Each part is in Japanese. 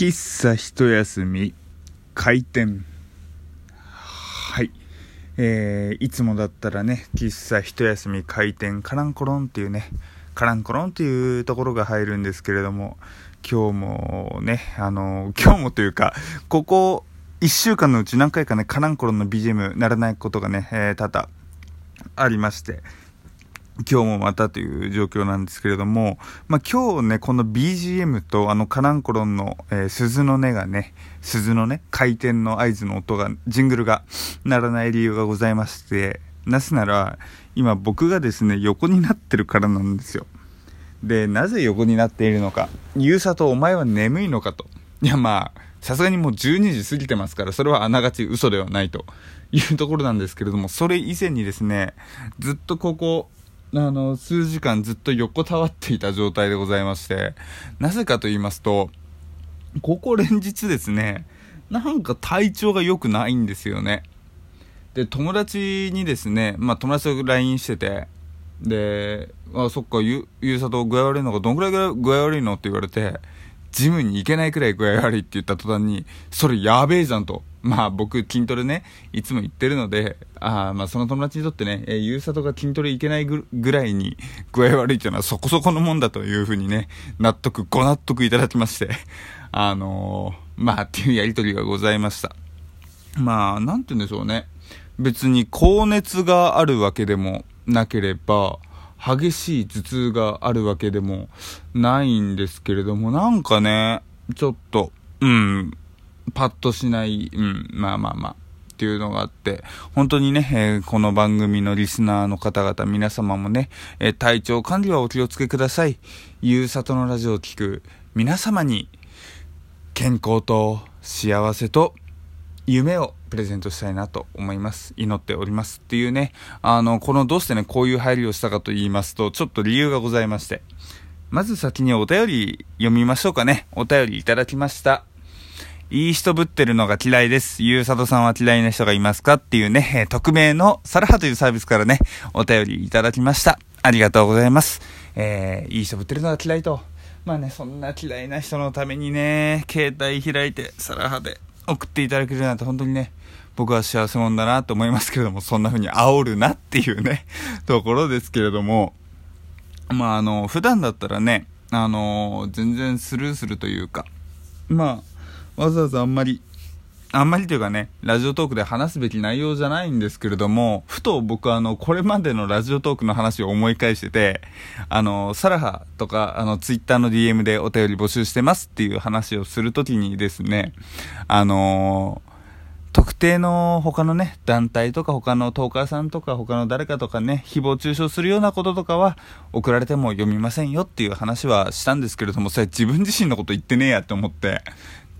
喫茶一休み開店。はい。えー、いつもだったらね喫茶一休み開店カランコロンっていうねカランコロンっていうところが入るんですけれども今日もねあの今日もというかここ1週間のうち何回かねカランコロンの BGM ならないことがね、えー、多々ありまして今日もまたという状況なんですけれども、まあ、今日ね、この BGM とあのカランコロンの、えー、鈴の音がね、鈴のね、回転の合図の音が、ジングルが鳴らない理由がございまして、なぜなら、今僕がですね、横になってるからなんですよ。で、なぜ横になっているのか。ゆうさとお前は眠いのかと。いやまあ、さすがにもう12時過ぎてますから、それはあながち嘘ではないというところなんですけれども、それ以前にですね、ずっとここ、あの、数時間ずっと横たわっていた状態でございまして、なぜかと言いますと、ここ連日ですね、なんか体調が良くないんですよね。で、友達にですね、まあ友達と LINE してて、で、あ、そっか、ゆ、ゆうさと具合悪いのか、どんくらい具合悪いのって言われて、ジムに行けないくらい具合悪いって言った途端に、それやべえじゃんと。まあ僕筋トレね、いつも言ってるので、あまあその友達にとってね、えー、ゆうさとが筋トレ行けないぐらいに具合悪いっていうのはそこそこのもんだというふうにね、納得、ご納得いただきまして、あのー、まあっていうやりとりがございました。まあ、なんて言うんでしょうね。別に高熱があるわけでもなければ、激しい頭痛があるわけでもないんですけれども、なんかね、ちょっと、うん、パッとしない、うん、まあまあまあ、っていうのがあって、本当にね、えー、この番組のリスナーの方々、皆様もね、えー、体調管理はお気をつけください。ゆうさとのラジオを聴く皆様に、健康と幸せと夢をプレゼントしたいなと思います。祈っておりますっていうね、あの、このどうしてね、こういう入りをしたかと言いますと、ちょっと理由がございまして、まず先にお便り読みましょうかね。お便りいただきました。いい人ぶってるのが嫌いです。ゆうさとさんは嫌いな人がいますかっていうね、匿名のサラハというサービスからね、お便りいただきました。ありがとうございます。えー、いい人ぶってるのが嫌いと。まあね、そんな嫌いな人のためにね、携帯開いて、サラハで送っていただけるなんて本当にね、僕は幸せ者だなと思いますけれども、そんな風に煽るなっていうね、ところですけれども、まああの、普段だったらね、あの、全然スルーするというか、まあ、わざわざあんまり、あんまりというかね、ラジオトークで話すべき内容じゃないんですけれども、ふと僕はあの、これまでのラジオトークの話を思い返してて、あの、サラハとか、あの、ツイッターの DM でお便り募集してますっていう話をするときにですね、あの特定の他のね、団体とか他のトーカーさんとか他の誰かとかね、誹謗中傷するようなこととかは送られても読みませんよっていう話はしたんですけれども、それ自分自身のこと言ってねえやって思って、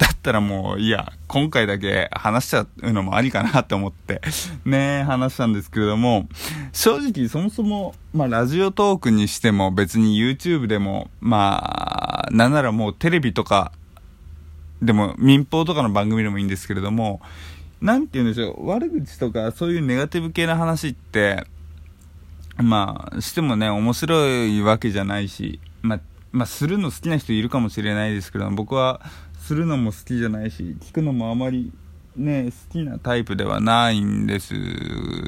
だったらもう、いや、今回だけ話しちゃうのもありかなって思って、ね、話したんですけれども、正直そもそも、まあ、ラジオトークにしても別に YouTube でも、まあ、なんならもうテレビとか、でも民放とかの番組でもいいんですけれども、なんて言うんでしょう、悪口とかそういうネガティブ系な話って、まあ、してもね、面白いわけじゃないし、まあ、まあ、するの好きな人いるかもしれないですけど、僕はするのも好きじゃないし聞くのもあまりね好きなタイプではないんです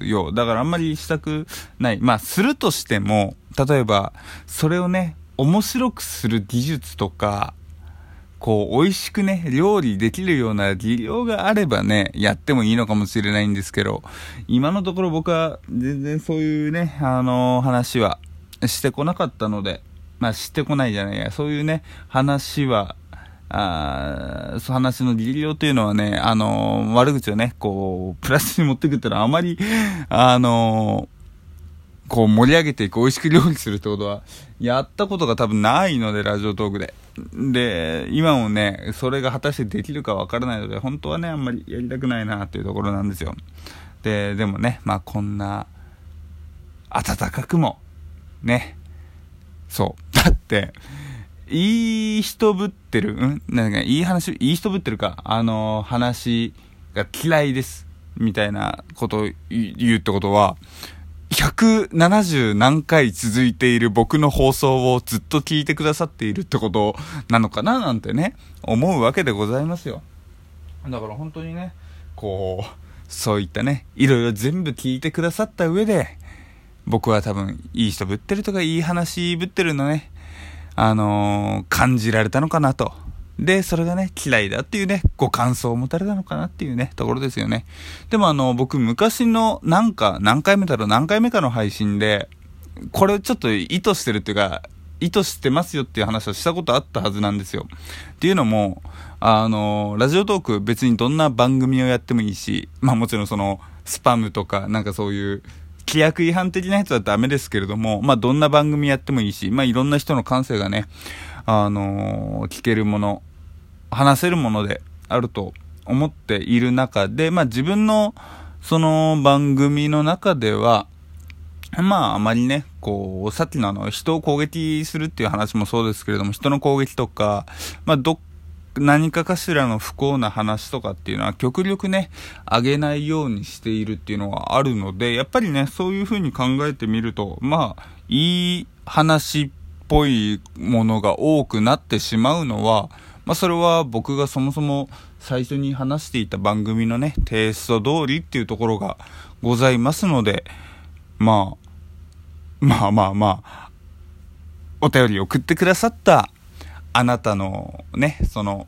よ。だからあんまりしたくない。まあするとしても例えばそれをね面白くする技術とかこう、美味しくね、料理できるような技量があればね、やってもいいのかもしれないんですけど、今のところ僕は全然そういうね、あのー、話はしてこなかったので、まあ、してこないじゃないや、そういうね、話はあそ話の技量というのはね、あのー、悪口をね、こう、プラスに持ってくってのはあまり、あのー、こう盛り上げていく、美味しく料理するってことは、やったことが多分ないので、ラジオトークで。で、今もね、それが果たしてできるかわからないので、本当はね、あんまりやりたくないなっていうところなんですよ。で、でもね、まあこんな、暖かくも、ね、そう。だって、いい人ぶってる、うん？なんか、いい話、いい人ぶってるか、あの話が嫌いです。みたいなことを言うってことは、170何回続いている僕の放送をずっと聞いてくださっているってことなのかななんてね、思うわけでございますよ。だから本当にね、こう、そういったね、いろいろ全部聞いてくださった上で、僕は多分、いい人ぶってるとか、いい話ぶってるのね、あのー、感じられたのかなと。で、それがね、嫌いだっていうね、ご感想を持たれたのかなっていうね、ところですよね。でもあの、僕昔のなんか、何回目だろう、何回目かの配信で、これちょっと意図してるっていうか、意図してますよっていう話をしたことあったはずなんですよ。っていうのも、あの、ラジオトーク別にどんな番組をやってもいいし、まあもちろんその、スパムとか、なんかそういう、規約違反的なやつはダメですけれども、まあどんな番組やってもいいし、まあいろんな人の感性がね、あの聞けるもの、話せるものであると思っている中で、まあ自分のその番組の中では、まああまりね、こう、さっきのあの、人を攻撃するっていう話もそうですけれども、人の攻撃とか、まあどっ、何かかしらの不幸な話とかっていうのは極力ね、あげないようにしているっていうのはあるので、やっぱりね、そういうふうに考えてみると、まあ、いい話っぽいものが多くなってしまうのは、まあ、それは僕がそもそも最初に話していた番組のね、テイスト通りっていうところがございますので、まあ、まあまあまあ、お便り送ってくださったあなたのね、その、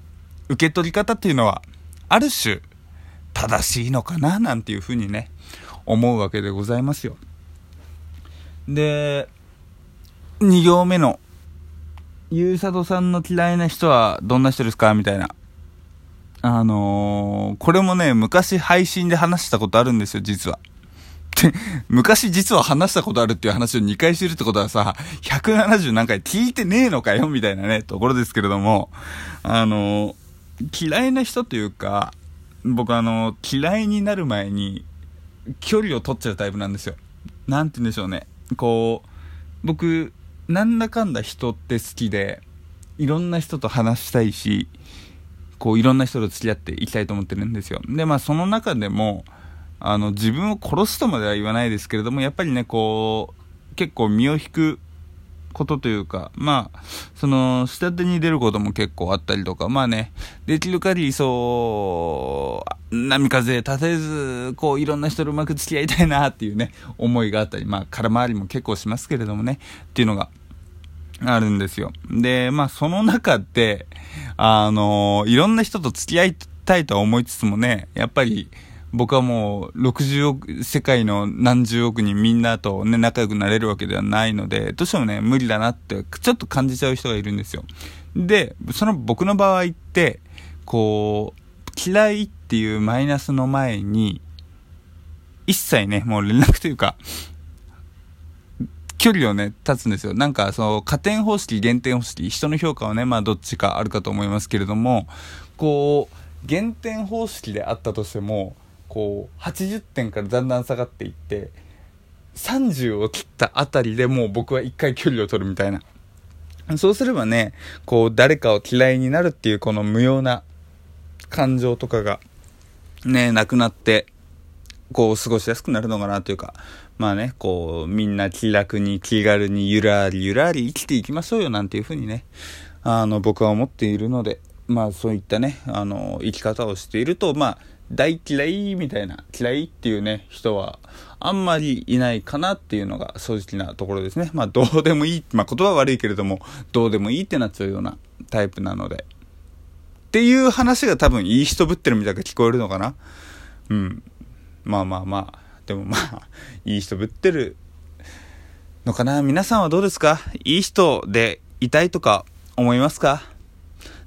受け取り方っていうのは、ある種、正しいのかななんていうふうにね、思うわけでございますよ。で、2行目のゆうさとさんの嫌いな人はどんな人ですか？みたいな。あのー、これもね、昔配信で話したことあるんですよ、実は。って昔実は話したことあるっていう話を2回してるってことはさ、170何回聞いてねえのかよみたいなね、ところですけれども、あの、嫌いな人というか、僕あの、嫌いになる前に、距離を取っちゃうタイプなんですよ。なんて言うんでしょうね。こう、僕、なんだかんだ人って好きで、いろんな人と話したいし、こういろんな人と付き合っていきたいと思ってるんですよ。で、まあその中でも、あの、自分を殺すとまでは言わないですけれども、やっぱりね、こう、結構身を引くことというか、まあ、その、下手に出ることも結構あったりとか、まあね、できる限りそう、波風立てず、こう、いろんな人とうまく付き合いたいなっていうね、思いがあったり、まあ、空回りも結構しますけれどもね、っていうのが、あるんですよ。で、まあ、その中で、あのいろんな人と付き合いたいとは思いつつもね、やっぱり、僕はもう60億、世界の何十億人みんなとね、仲良くなれるわけではないので、どうしてもね、無理だなって、ちょっと感じちゃう人がいるんですよ。で、その僕の場合って、こう、嫌いっていうマイナスの前に、一切ね、もう連絡というか、距離をね、立つんですよ。なんか、その、加点方式、減点方式、人の評価はね、まあ、どっちかあるかと思いますけれども、こう、減点方式であったとしても、こう80点からだんだん下がっていって30を切ったあたりでもう僕は一回距離を取るみたいな。そうすればねこう誰かを嫌いになるっていうこの無用な感情とかがねなくなってこう過ごしやすくなるのかなというかまあねこうみんな気楽に気軽にゆらりゆらり生きていきましょうよなんていうふうにねあの僕は思っているのでまあそういったねあの生き方をしているとまあ大嫌いみたいな、嫌いっていうね、人はあんまりいないかなっていうのが正直なところですね。まあどうでもいい、まあ言葉は悪いけれども、どうでもいいってなっちゃうようなタイプなので。っていう話が多分いい人ぶってるみたいな聞こえるのかなうん。まあまあまあ。でもまあ、いい人ぶってるのかな皆さんはどうですか？いい人でいたいとか思いますか？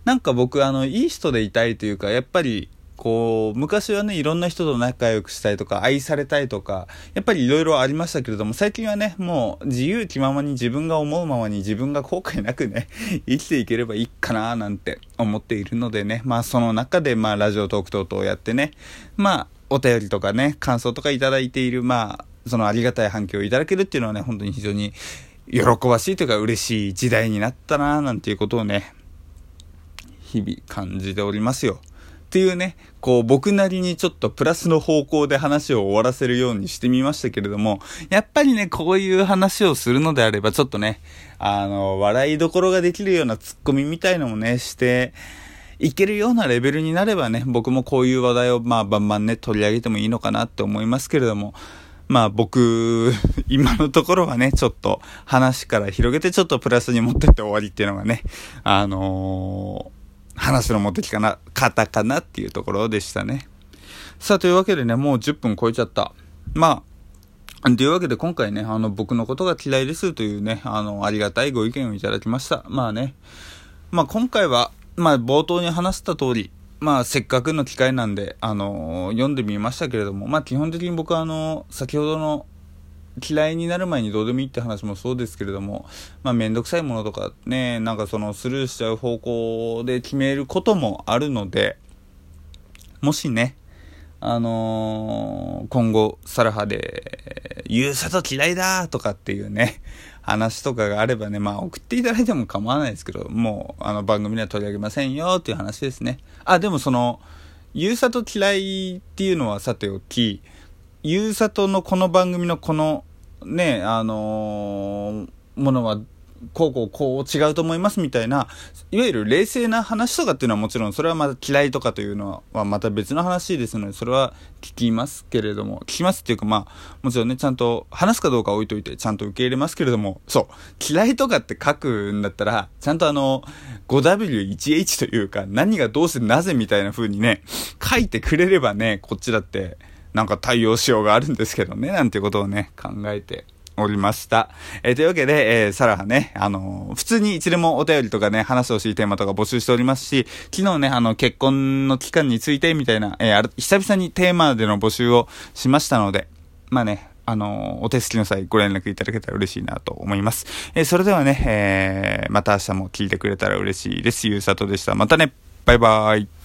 なんか僕あの、いい人でいたいというか、やっぱりこう、昔はね、いろんな人と仲良くしたいとか、愛されたいとか、やっぱりいろいろありましたけれども、最近はね、もう自由気ままに自分が思うままに自分が後悔なくね、生きていければいいかななんて思っているのでね、まあその中で、まあラジオトーク等々やってね、まあお便りとかね、感想とかいただいている、まあ、そのありがたい反響をいただけるっていうのはね、本当に非常に喜ばしいというか嬉しい時代になったななんていうことをね、日々感じておりますよ。っていうね、こう僕なりにちょっとプラスの方向で話を終わらせるようにしてみましたけれども、やっぱりね、こういう話をするのであればちょっとね、あの、笑いどころができるようなツッコミみたいのもね、して、いけるようなレベルになればね、僕もこういう話題をまあバンバンね、取り上げてもいいのかなって思いますけれども、まあ僕、今のところはね、ちょっと話から広げてちょっとプラスに持ってって終わりっていうのがね、あのー、話の持ってきかな、方かなっていうところでしたね。さあ、というわけでね、もう10分超えちゃった。まあ、というわけで今回ね、あの、僕のことが嫌いですというね、あの、ありがたいご意見をいただきました。まあね、まあ今回は、まあ、冒頭に話した通り、まあ、せっかくの機会なんで、あのー、読んでみましたけれども、まあ、基本的に僕は、あのー、先ほどの、嫌いになる前にどうでもいいって話もそうですけれども、まあ、めんどくさいものとかね、なんかその、スルーしちゃう方向で決めることもあるので、もしね、あのー、今後、サラハで、ゆうさと嫌いだとかっていうね、話とかがあればね、まあ送っていただいても構わないですけど、もうあの番組では取り上げませんよっていう話ですね。あ、でもその、ゆうさと嫌いっていうのはさておき、ゆうさとのこの番組のこのね、あのー、ものはこうこうこう違うと思いますみたいな、いわゆる冷静な話とかっていうのはもちろん、それはまた嫌いとかというのはまた別の話ですので、それは聞きますけれども、聞きますっていうかまあ、もちろんね、ちゃんと話すかどうか置いといて、ちゃんと受け入れますけれども、そう、嫌いとかって書くんだったら、ちゃんとあの、5W1H というか、何がどうしてなぜみたいな風にね、書いてくれればね、こっちだって、なんか対応しようがあるんですけどね、なんてことをね、考えておりました。えー、というわけで、えー、サラハね、あのー、普通にいつでもお便りとかね、話してほしいテーマとか募集しておりますし、昨日ね、あの、結婚の期間についてみたいな、えー、久々にテーマでの募集をしましたので、まあね、あの、お手すきの際ご連絡いただけたら嬉しいなと思います。え、それではね、え、また明日も聞いてくれたら嬉しいです。ゆうさとでした。またね、バイバーイ。